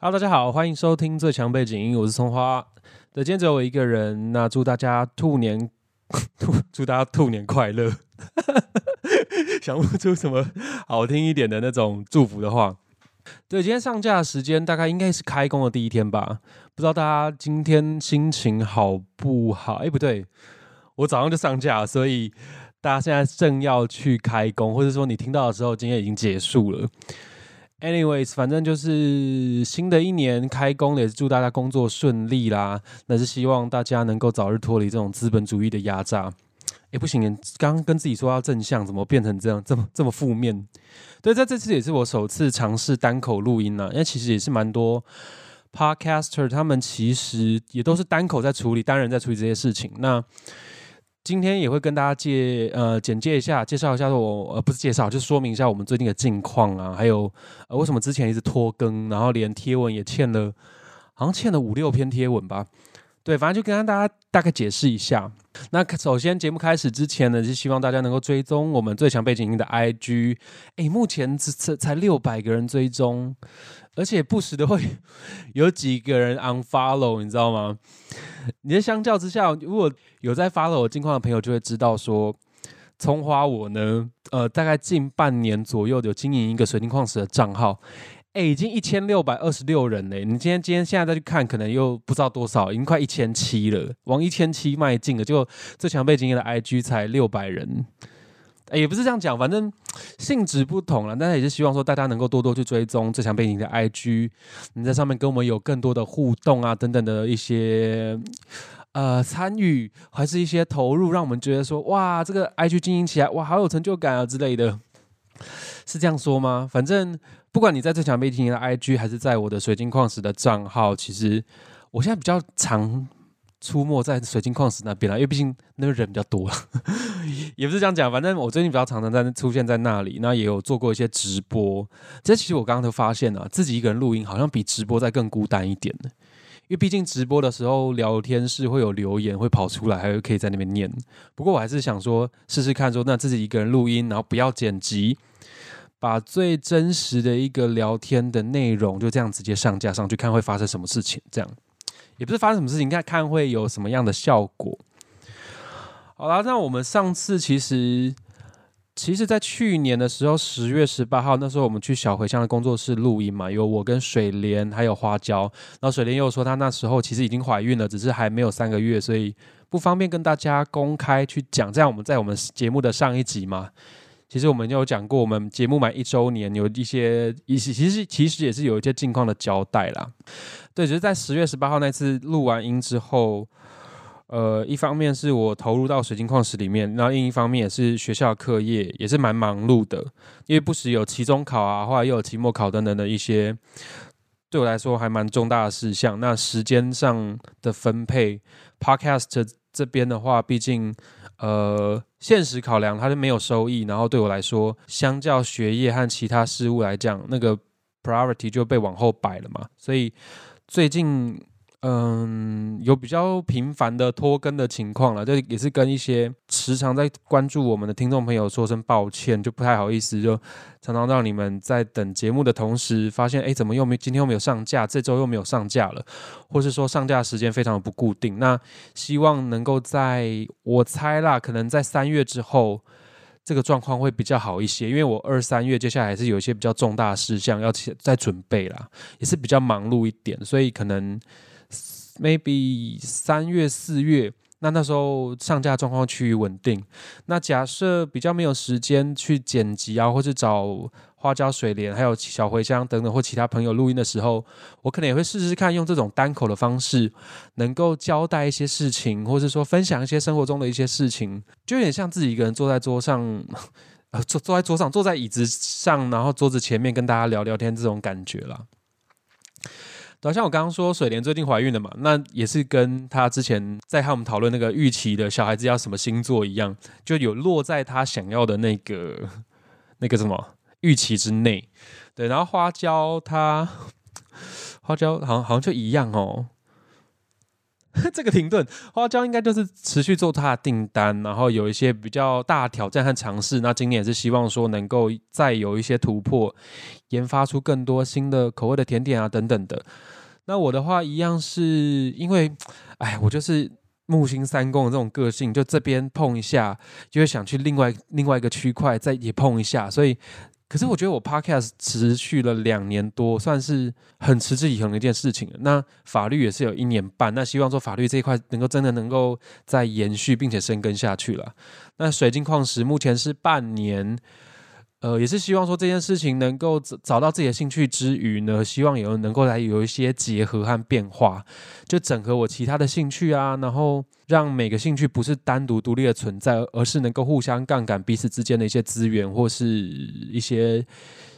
好大家好，欢迎收听最强背景音，我是葱花。对，今天只有我一个人，那祝大家兔年，祝大家兔年快乐。想不出什么好听一点的那种祝福的话。对，今天上架的时间大概应该是开工的第一天吧，不知道大家今天心情好不好？哎，不对，我早上就上架，所以大家现在正要去开工，或者说你听到的时候，今天已经结束了。Anyways，反正就是新的一年开工，也是祝大家工作顺利啦。那是希望大家能够早日脱离这种资本主义的压榨。哎，不行，刚刚跟自己说要正向，怎么变成这样，这么这么负面？对，在这次也是我首次尝试单口录音呢，因为其实也是蛮多 podcaster，他们其实也都是单口在处理，单人在处理这些事情。那今天也会跟大家介呃简介一下，介绍一下我呃不是介绍，就说明一下我们最近的近况啊，还有呃为什么之前一直拖更，然后连贴文也欠了，好像欠了五六篇贴文吧。对，反正就跟大家大概解释一下。那首先节目开始之前呢，是希望大家能够追踪我们最强背景音的 IG。哎，目前只才才六百个人追踪，而且不时的会 有几个人 unfollow，你知道吗？你的相较之下，如果有在 follow 我近况的朋友，就会知道说，葱花我呢，呃，大概近半年左右有经营一个水晶矿石的账号。哎，已经一千六百二十六人嘞！你今天今天现在再去看，可能又不知道多少，已经快一千七了，往一千七迈进了。就最强背景的 IG 才六百人，也不是这样讲，反正性质不同了。但是也是希望说大家能够多多去追踪最强背景的 IG，你在上面跟我们有更多的互动啊，等等的一些呃参与，还是一些投入，让我们觉得说哇，这个 IG 经营起来哇，好有成就感啊之类的，是这样说吗？反正。不管你在最强背景的 IG，还是在我的水晶矿石的账号，其实我现在比较常出没在水晶矿石那边了，因为毕竟那个人比较多。也不是这样讲，反正我最近比较常常在出现在那里，那也有做过一些直播。这其实我刚刚都发现了，自己一个人录音好像比直播在更孤单一点呢。因为毕竟直播的时候聊天是会有留言会跑出来，还有可以在那边念。不过我还是想说试试看，说那自己一个人录音，然后不要剪辑。把最真实的一个聊天的内容就这样直接上架上去看会发生什么事情？这样也不是发生什么事情，看看会有什么样的效果。好了，那我们上次其实其实，在去年的时候，十月十八号那时候，我们去小茴香的工作室录音嘛，有我跟水莲还有花椒。然后水莲又说，她那时候其实已经怀孕了，只是还没有三个月，所以不方便跟大家公开去讲。这样我们在我们节目的上一集嘛。其实我们有讲过，我们节目满一周年有一些一些，其实其实也是有一些近况的交代啦。对，只是在十月十八号那次录完音之后，呃，一方面是我投入到水晶矿石里面，然后另一方面也是学校课业也是蛮忙碌的，因为不时有期中考啊，后来又有期末考等等的一些，对我来说还蛮重大的事项。那时间上的分配，Podcast 这边的话，毕竟。呃，现实考量，它就没有收益，然后对我来说，相较学业和其他事物来讲，那个 priority 就被往后摆了嘛，所以最近。嗯，有比较频繁的拖更的情况了，这也是跟一些时常在关注我们的听众朋友说声抱歉，就不太好意思，就常常让你们在等节目的同时，发现哎，怎么又没今天又没有上架，这周又没有上架了，或是说上架时间非常的不固定。那希望能够在我猜啦，可能在三月之后，这个状况会比较好一些，因为我二三月接下来还是有一些比较重大事项要在准备啦，也是比较忙碌一点，所以可能。Maybe 三月四月，那那时候上架状况趋于稳定。那假设比较没有时间去剪辑啊，或者找花椒水莲、还有小茴香等等或其他朋友录音的时候，我可能也会试试看用这种单口的方式，能够交代一些事情，或者说分享一些生活中的一些事情，就有点像自己一个人坐在桌上，呃，坐坐在桌上，坐在椅子上，然后桌子前面跟大家聊聊天这种感觉了了。好像我刚刚说水莲最近怀孕了嘛，那也是跟她之前在和我们讨论那个预期的小孩子要什么星座一样，就有落在她想要的那个那个什么预期之内。对，然后花椒它花椒好像好像就一样哦。这个停顿，花椒应该就是持续做它的订单，然后有一些比较大挑战和尝试。那今年也是希望说能够再有一些突破，研发出更多新的口味的甜点啊等等的。那我的话一样是因为，哎，我就是木星三宫的这种个性，就这边碰一下，就会想去另外另外一个区块再也碰一下，所以。可是我觉得我 podcast 持续了两年多，算是很持之以恒的一件事情。那法律也是有一年半，那希望说法律这一块能够真的能够再延续，并且深耕下去了。那水晶矿石目前是半年。呃，也是希望说这件事情能够找找到自己的兴趣之余呢，希望有能够来有一些结合和变化，就整合我其他的兴趣啊，然后让每个兴趣不是单独独立的存在，而是能够互相杠杆彼此之间的一些资源或是一些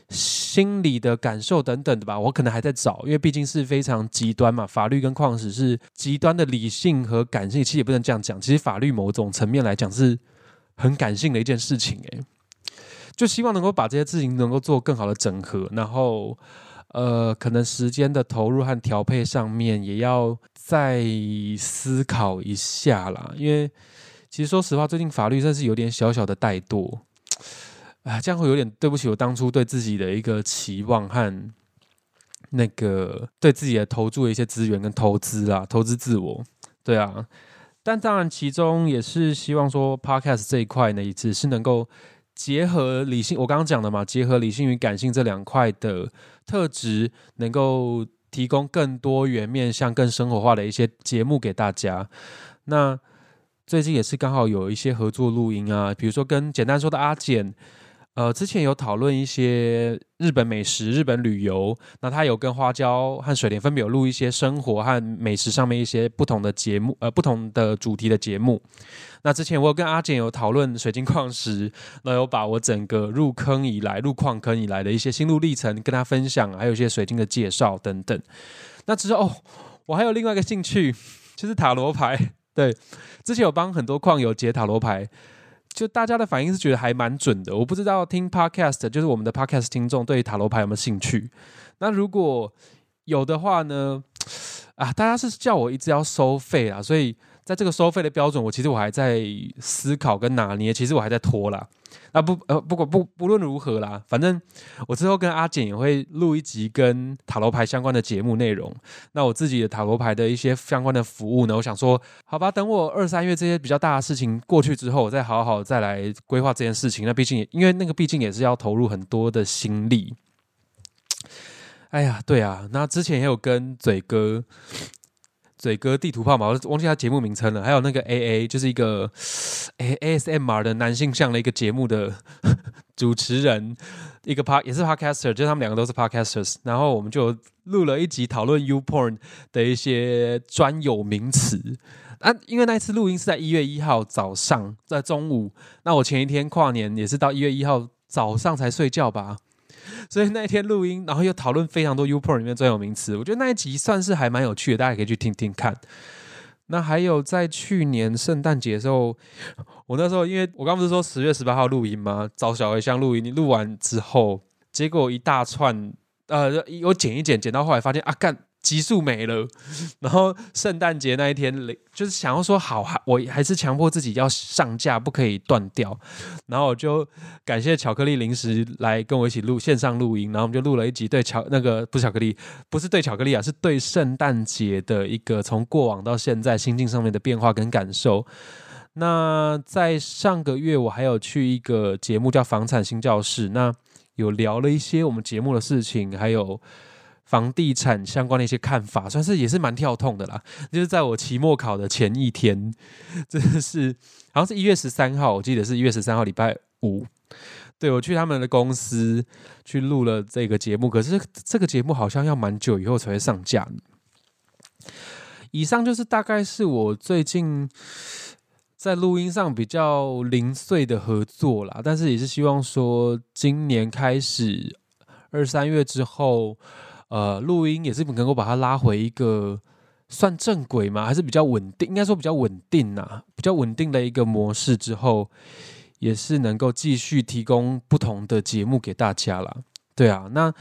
心理的感受等等的吧。我可能还在找，因为毕竟是非常极端嘛，法律跟矿石是极端的理性和感性，其实也不能这样讲。其实法律某种层面来讲是很感性的一件事情，诶。就希望能够把这些事情能够做更好的整合，然后，呃，可能时间的投入和调配上面也要再思考一下啦。因为其实说实话，最近法律真是有点小小的怠惰，啊，这样会有点对不起我当初对自己的一个期望和那个对自己的投注的一些资源跟投资啊，投资自我，对啊。但当然，其中也是希望说，Podcast 这一块呢，也只是能够。结合理性，我刚刚讲的嘛，结合理性与感性这两块的特质，能够提供更多元面向、更生活化的一些节目给大家。那最近也是刚好有一些合作录音啊，比如说跟简单说的阿简。呃，之前有讨论一些日本美食、日本旅游，那他有跟花椒和水莲分别有录一些生活和美食上面一些不同的节目，呃，不同的主题的节目。那之前我有跟阿简有讨论水晶矿石，那有把我整个入坑以来、入矿坑以来的一些心路历程跟他分享，还有一些水晶的介绍等等。那之后，我还有另外一个兴趣，就是塔罗牌。对，之前有帮很多矿友解塔罗牌。就大家的反应是觉得还蛮准的，我不知道听 podcast 就是我们的 podcast 听众对塔罗牌有没有兴趣？那如果有的话呢？啊，大家是叫我一直要收费啊，所以。在这个收费的标准，我其实我还在思考跟拿捏，其实我还在拖啦。那不呃，不管不不论如何啦，反正我之后跟阿简也会录一集跟塔罗牌相关的节目内容。那我自己的塔罗牌的一些相关的服务呢，我想说，好吧，等我二三月这些比较大的事情过去之后，我再好好再来规划这件事情。那毕竟因为那个毕竟也是要投入很多的心力。哎呀，对啊，那之前也有跟嘴哥。嘴哥地图炮嘛，我忘记他节目名称了。还有那个 A A，就是一个 A S M R 的男性向的一个节目的 主持人，一个 P 也是 Podcaster，就是他们两个都是 Podcasters。然后我们就录了一集讨论 U Porn 的一些专有名词。啊，因为那一次录音是在一月一号早上，在中午。那我前一天跨年也是到一月一号早上才睡觉吧。所以那一天录音，然后又讨论非常多 U Pro 里面专有名词，我觉得那一集算是还蛮有趣的，大家可以去听听看。那还有在去年圣诞节的时候，我那时候因为我刚不是说十月十八号录音吗？找小黑箱录音，你录完之后，结果一大串，呃，我剪一剪，剪到后来发现啊，干。急速没了，然后圣诞节那一天，就是想要说好，我还是强迫自己要上架，不可以断掉。然后我就感谢巧克力零食来跟我一起录线上录音，然后我们就录了一集对巧那个不是巧克力，不是对巧克力啊，是对圣诞节的一个从过往到现在心境上面的变化跟感受。那在上个月，我还有去一个节目叫房产新教室，那有聊了一些我们节目的事情，还有。房地产相关的一些看法，算是也是蛮跳痛的啦。就是在我期末考的前一天，真的是好像是一月十三号，我记得是一月十三号礼拜五。对我去他们的公司去录了这个节目，可是这个节目好像要蛮久以后才会上架。以上就是大概是我最近在录音上比较零碎的合作啦，但是也是希望说今年开始二三月之后。呃，录音也是能够把它拉回一个算正轨吗？还是比较稳定？应该说比较稳定呐，比较稳定的一个模式之后，也是能够继续提供不同的节目给大家了。对啊，那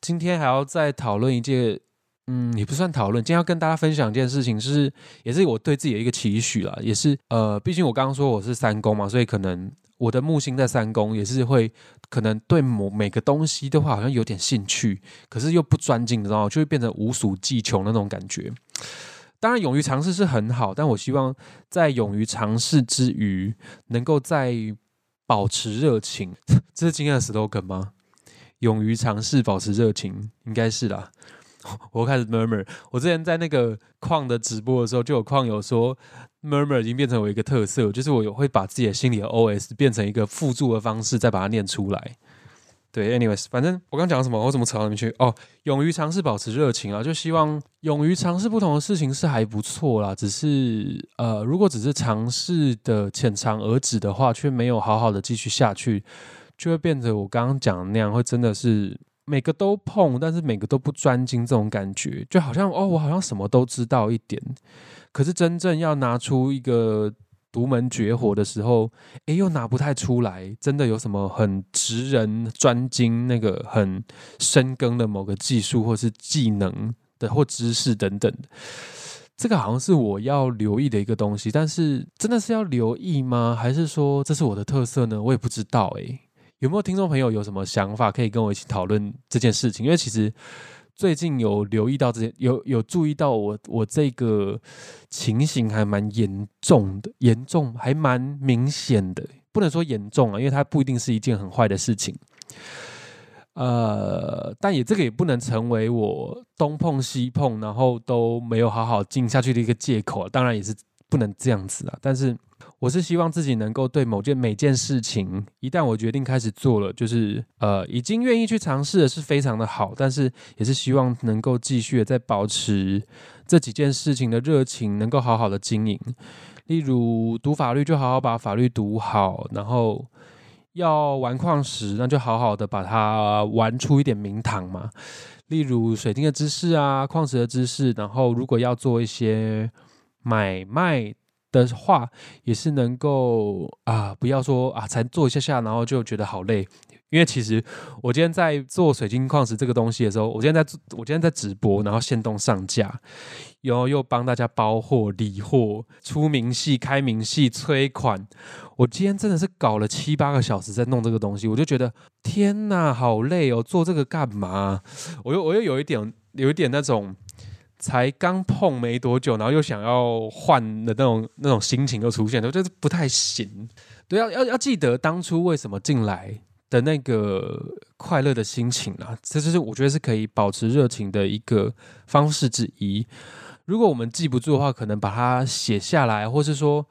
今天还要再讨论一件嗯，也不算讨论。今天要跟大家分享一件事情，是也是我对自己的一个期许啦，也是呃，毕竟我刚刚说我是三宫嘛，所以可能我的木星在三宫，也是会可能对某每个东西的话，好像有点兴趣，可是又不专精，你知道吗？就会变成无所技穷那种感觉。当然，勇于尝试是很好，但我希望在勇于尝试之余，能够在保持热情。这是今天的 slogan 吗？勇于尝试，保持热情，应该是啦。我开始 murmur。我之前在那个矿的直播的时候，就有矿友说，murmur 已经变成我一个特色，就是我有会把自己的心里的 OS 变成一个辅助的方式，再把它念出来。对，anyways，反正我刚讲什么，我怎么扯到那边去？哦，勇于尝试，保持热情啊，就希望勇于尝试不同的事情是还不错啦。只是呃，如果只是尝试的浅尝而止的话，却没有好好的继续下去，就会变成我刚刚讲的那样，会真的是每个都碰，但是每个都不专精，这种感觉就好像哦，我好像什么都知道一点，可是真正要拿出一个。独门绝活的时候，哎，又拿不太出来。真的有什么很职人专精、那个很深耕的某个技术，或是技能的或知识等等，这个好像是我要留意的一个东西。但是，真的是要留意吗？还是说这是我的特色呢？我也不知道。哎，有没有听众朋友有什么想法，可以跟我一起讨论这件事情？因为其实。最近有留意到这些，有有注意到我我这个情形还蛮严重的，严重还蛮明显的，不能说严重啊，因为它不一定是一件很坏的事情。呃，但也这个也不能成为我东碰西碰，然后都没有好好静下去的一个借口。当然也是不能这样子啊，但是。我是希望自己能够对某件每件事情，一旦我决定开始做了，就是呃已经愿意去尝试的是非常的好，但是也是希望能够继续的在保持这几件事情的热情，能够好好的经营。例如读法律，就好好把法律读好；然后要玩矿石，那就好好的把它玩出一点名堂嘛。例如水晶的知识啊，矿石的知识，然后如果要做一些买卖。的话也是能够啊，不要说啊，才做一下下，然后就觉得好累。因为其实我今天在做水晶矿石这个东西的时候，我今天在我今天在直播，然后现动上架，然后又帮大家包货、理货、出明细、开明细、催款。我今天真的是搞了七八个小时在弄这个东西，我就觉得天哪，好累哦！做这个干嘛？我又我又有一点有一点那种。才刚碰没多久，然后又想要换的那种那种心情又出现，我觉得不太行。对，要要要记得当初为什么进来的那个快乐的心情啊，这就是我觉得是可以保持热情的一个方式之一。如果我们记不住的话，可能把它写下来，或是说。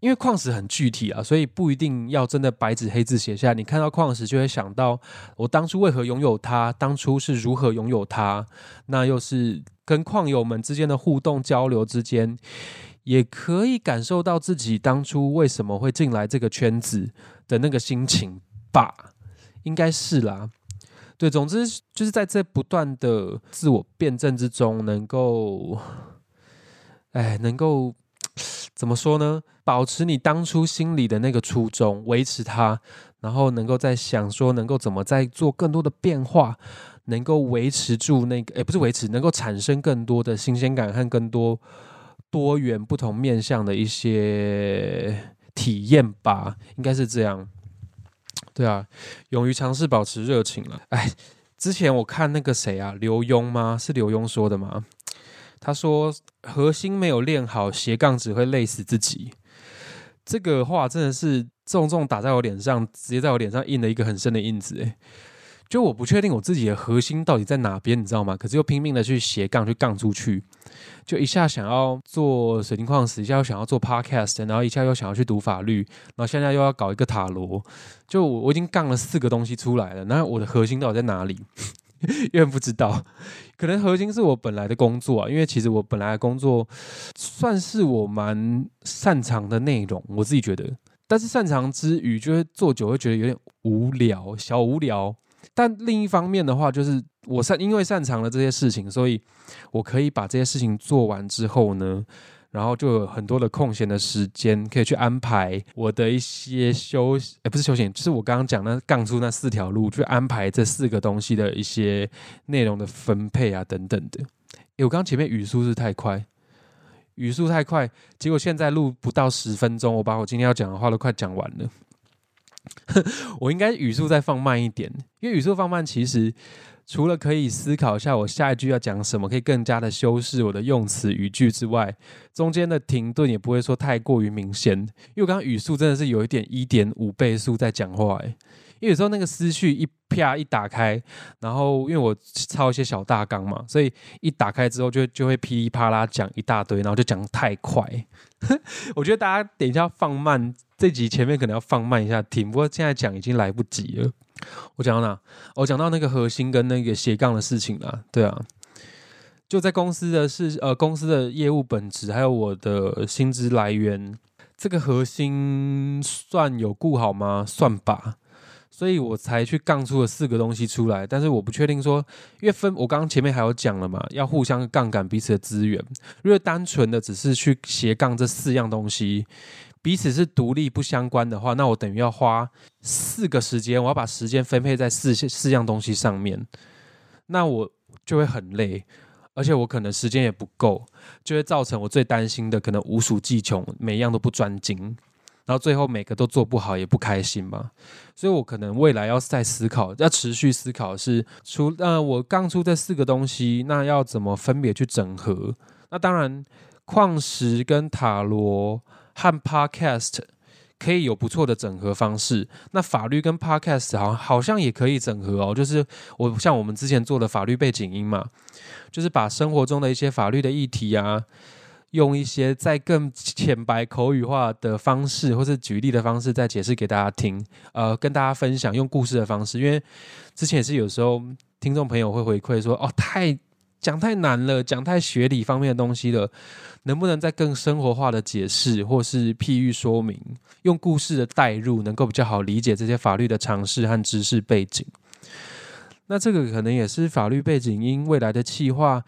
因为矿石很具体啊，所以不一定要真的白纸黑字写下。你看到矿石，就会想到我当初为何拥有它，当初是如何拥有它。那又是跟矿友们之间的互动交流之间，也可以感受到自己当初为什么会进来这个圈子的那个心情吧？应该是啦。对，总之就是在这不断的自我辩证之中，能够，哎，能够。怎么说呢？保持你当初心里的那个初衷，维持它，然后能够在想说，能够怎么再做更多的变化，能够维持住那个，哎，不是维持，能够产生更多的新鲜感和更多多元不同面向的一些体验吧，应该是这样。对啊，勇于尝试，保持热情了。哎，之前我看那个谁啊，刘墉吗？是刘墉说的吗？他说：“核心没有练好，斜杠只会累死自己。”这个话真的是重重打在我脸上，直接在我脸上印了一个很深的印子。哎，就我不确定我自己的核心到底在哪边，你知道吗？可是又拼命的去斜杠，去杠出去，就一下想要做水晶矿石，一下又想要做 podcast，然后一下又想要去读法律，然后现在又要搞一个塔罗。就我我已经杠了四个东西出来了，那我的核心到底在哪里？因为不知道，可能核心是我本来的工作啊。因为其实我本来的工作算是我蛮擅长的内容，我自己觉得。但是擅长之余，就会做久会觉得有点无聊，小无聊。但另一方面的话，就是我擅因为擅长了这些事情，所以我可以把这些事情做完之后呢。然后就有很多的空闲的时间，可以去安排我的一些休，哎，不是休闲，就是我刚刚讲那杠出那四条路，去安排这四个东西的一些内容的分配啊，等等的。诶，我刚前面语速是太快，语速太快，结果现在录不到十分钟，我把我今天要讲的话都快讲完了。我应该语速再放慢一点，因为语速放慢，其实除了可以思考一下我下一句要讲什么，可以更加的修饰我的用词语句之外，中间的停顿也不会说太过于明显。因为我刚刚语速真的是有一点一点五倍速在讲话，诶，因为有时候那个思绪一啪一打开，然后因为我抄一些小大纲嘛，所以一打开之后就就会噼里啪啦讲一大堆，然后就讲太快。我觉得大家等一下放慢。这集前面可能要放慢一下听，不过现在讲已经来不及了。我讲到哪？我讲到那个核心跟那个斜杠的事情了。对啊，就在公司的是呃公司的业务本质，还有我的薪资来源，这个核心算有顾好吗？算吧。所以我才去杠出了四个东西出来，但是我不确定说，因为分我刚刚前面还有讲了嘛，要互相杠杆彼此的资源。如果单纯的只是去斜杠这四样东西。彼此是独立不相关的话，那我等于要花四个时间，我要把时间分配在四四样东西上面，那我就会很累，而且我可能时间也不够，就会造成我最担心的可能无鼠技穷，每一样都不专精，然后最后每个都做不好也不开心嘛。所以我可能未来要再思考，要持续思考是除呃我刚出这四个东西，那要怎么分别去整合？那当然矿石跟塔罗。和 Podcast 可以有不错的整合方式，那法律跟 Podcast 好好像也可以整合哦。就是我像我们之前做的法律背景音嘛，就是把生活中的一些法律的议题啊，用一些再更浅白口语化的方式，或是举例的方式，再解释给大家听。呃，跟大家分享用故事的方式，因为之前也是有时候听众朋友会回馈说，哦，太。讲太难了，讲太学理方面的东西了，能不能再更生活化的解释，或是譬喻说明，用故事的代入，能够比较好理解这些法律的常识和知识背景？那这个可能也是法律背景因未来的气化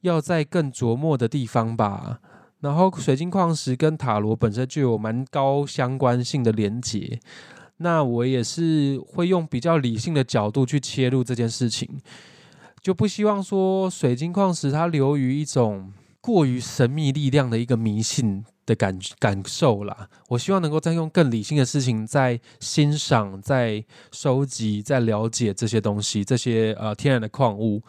要在更琢磨的地方吧。然后，水晶矿石跟塔罗本身就有蛮高相关性的连结，那我也是会用比较理性的角度去切入这件事情。就不希望说水晶矿石它流于一种过于神秘力量的一个迷信的感感受啦。我希望能够再用更理性的事情在欣赏、在收集、在了解这些东西，这些呃天然的矿物，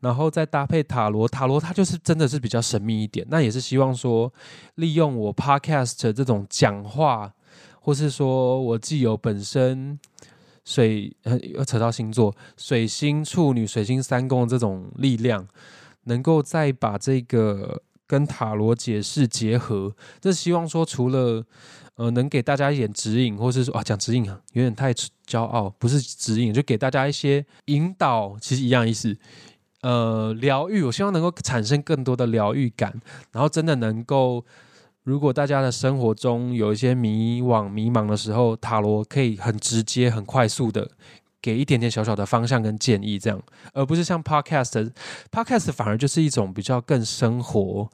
然后再搭配塔罗。塔罗它就是真的是比较神秘一点。那也是希望说利用我 podcast 这种讲话，或是说我既有本身。水呃，扯到星座，水星处女、水星三宫这种力量，能够再把这个跟塔罗解释结合，这希望说除了呃能给大家一点指引，或是说啊讲指引啊有点太骄傲，不是指引，就给大家一些引导，其实一样意思。呃，疗愈，我希望能够产生更多的疗愈感，然后真的能够。如果大家的生活中有一些迷惘、迷茫的时候，塔罗可以很直接、很快速的给一点点小小的方向跟建议，这样，而不是像 Podcast，Podcast 反而就是一种比较更生活，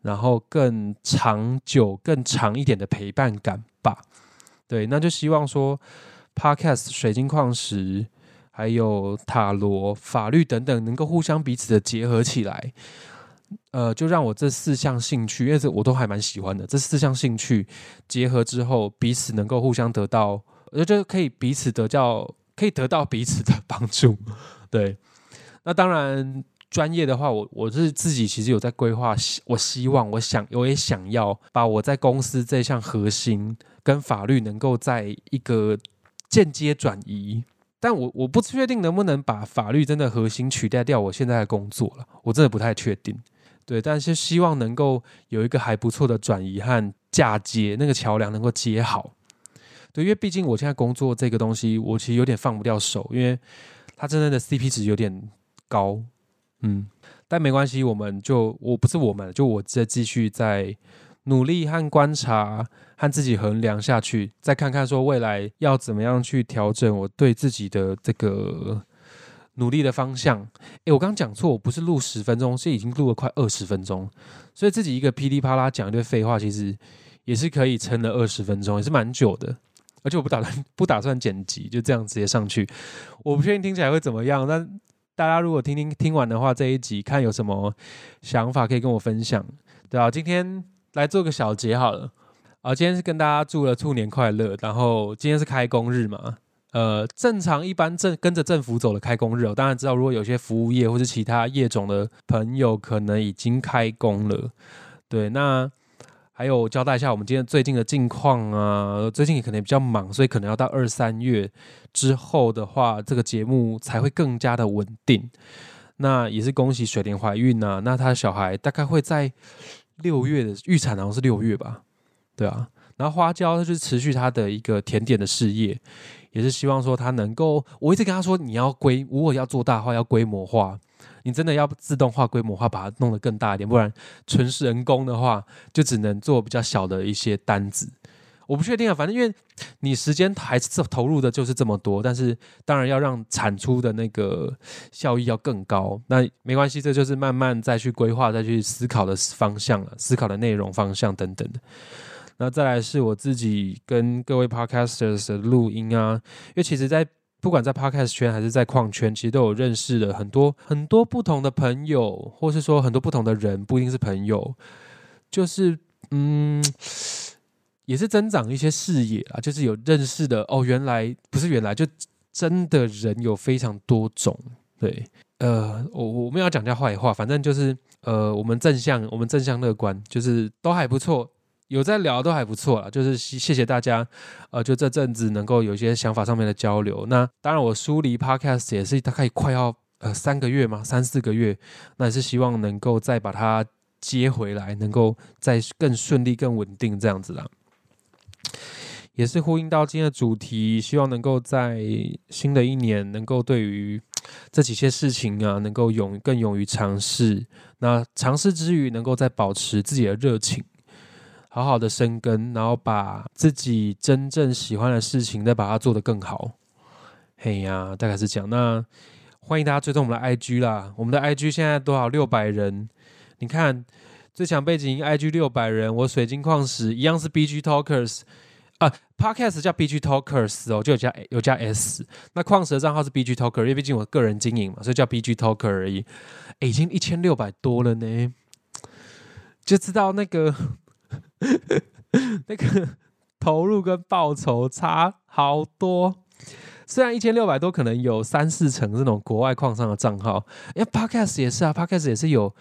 然后更长久、更长一点的陪伴感吧。对，那就希望说，Podcast、水晶矿石，还有塔罗、法律等等，能够互相彼此的结合起来。呃，就让我这四项兴趣，因为这我都还蛮喜欢的。这四项兴趣结合之后，彼此能够互相得到，我觉得可以彼此得到，可以得到彼此的帮助。对，那当然专业的话，我我是自己其实有在规划，我希望，我想，我也想要把我在公司这项核心跟法律能够在一个间接转移。但我我不确定能不能把法律真的核心取代掉我现在的工作了，我真的不太确定。对，但是希望能够有一个还不错的转移和嫁接，那个桥梁能够接好。对，因为毕竟我现在工作这个东西，我其实有点放不掉手，因为它真正的 CP 值有点高。嗯，但没关系，我们就我不是我们，就我在继续在努力和观察，和自己衡量下去，再看看说未来要怎么样去调整我对自己的这个。努力的方向，诶，我刚刚讲错，我不是录十分钟，是已经录了快二十分钟，所以自己一个噼里啪啦讲一堆废话，其实也是可以撑了二十分钟，也是蛮久的。而且我不打算 不打算剪辑，就这样直接上去。我不确定听起来会怎么样，但大家如果听听听完的话，这一集看有什么想法可以跟我分享，对啊，今天来做个小结好了，啊，今天是跟大家祝了兔年快乐，然后今天是开工日嘛，呃，正常一般政跟着政府走的开工日，我当然知道，如果有些服务业或是其他业种的朋友可能已经开工了，对，那。还有交代一下我们今天最近的近况啊，最近可能比较忙，所以可能要到二三月之后的话，这个节目才会更加的稳定。那也是恭喜水莲怀孕啊，那她小孩大概会在六月的预产，好像是六月吧？对啊。然后花椒就是持续他的一个甜点的事业，也是希望说他能够，我一直跟他说，你要规，如果要做大话，要规模化。你真的要自动化、规模化，把它弄得更大一点，不然纯是人工的话，就只能做比较小的一些单子。我不确定啊，反正因为你时间还是投入的就是这么多，但是当然要让产出的那个效益要更高。那没关系，这就是慢慢再去规划、再去思考的方向了，思考的内容方向等等的。那再来是我自己跟各位 podcasters 的录音啊，因为其实在。不管在 podcast 圈还是在矿圈，其实都有认识了很多很多不同的朋友，或是说很多不同的人，不一定是朋友，就是嗯，也是增长一些视野啊，就是有认识的哦，原来不是原来就真的人有非常多种，对，呃，我我们要讲下坏话，反正就是呃，我们正向，我们正向乐观，就是都还不错。有在聊都还不错啦，就是谢谢大家，呃，就这阵子能够有一些想法上面的交流。那当然，我疏离 Podcast 也是大概快要呃三个月嘛，三四个月，那也是希望能够再把它接回来，能够再更顺利、更稳定这样子啦。也是呼应到今天的主题，希望能够在新的一年，能够对于这几些事情啊，能够勇更勇于尝试。那尝试之余，能够在保持自己的热情。好好的生根，然后把自己真正喜欢的事情再把它做得更好。嘿呀，大概是这样。那欢迎大家追踪我们的 IG 啦，我们的 IG 现在多少六百人？你看最强背景 IG 六百人，我水晶矿石一样是 BG Talkers 啊，Podcast 叫 BG Talkers 哦，就有加有加 S。那矿石的账号是 BG Talker，因为毕竟我个人经营嘛，所以叫 BG Talker 而已。已经一千六百多了呢，就知道那个。那个投入跟报酬差好多，虽然一千六百多可能有三四成这种国外矿商的账号，因为 Podcast 也是啊，Podcast 也是有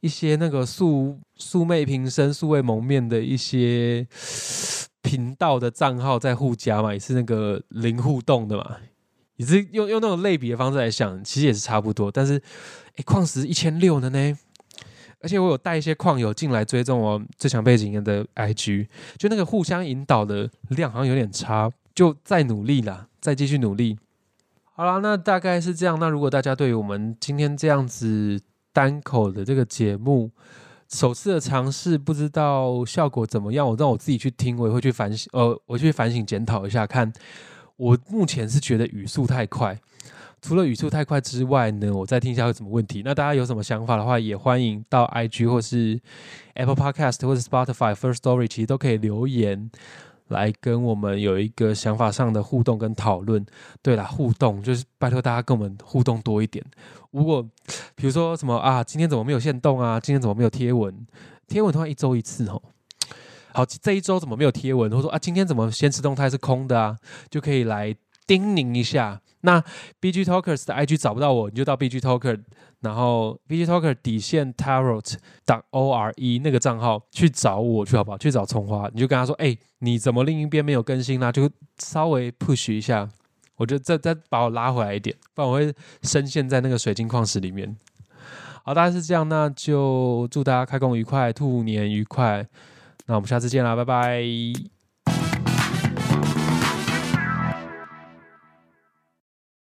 一些那个素素昧平生、素未谋面的一些频道的账号在互加嘛，也是那个零互动的嘛，也是用用那种类比的方式来想，其实也是差不多。但是，哎，矿石一千六的呢？而且我有带一些矿友进来追踪我最强背景的 IG，就那个互相引导的量好像有点差，就再努力啦，再继续努力。好啦，那大概是这样。那如果大家对于我们今天这样子单口的这个节目首次的尝试，不知道效果怎么样，我让我自己去听，我也会去反省，呃，我去反省检讨一下，看我目前是觉得语速太快。除了语速太快之外呢，我再听一下有什么问题。那大家有什么想法的话，也欢迎到 IG 或是 Apple Podcast 或者 Spotify First Story，其实都可以留言来跟我们有一个想法上的互动跟讨论。对了，互动就是拜托大家跟我们互动多一点。如果比如说什么啊，今天怎么没有限动啊？今天怎么没有贴文？贴文的话一周一次哦。好，这一周怎么没有贴文？或者说啊，今天怎么先持动态是空的啊？就可以来叮咛一下。那 B G Talkers 的 I G 找不到我，你就到 B G Talker，然后 B G Talker 底线 Tarot 打 O R E 那个账号去找我去好不好？去找葱花，你就跟他说，哎，你怎么另一边没有更新呢？就稍微 push 一下，我就再再把我拉回来一点，不然我会深陷在那个水晶矿石里面。好，大概是这样，那就祝大家开工愉快，兔年愉快，那我们下次见啦，拜拜。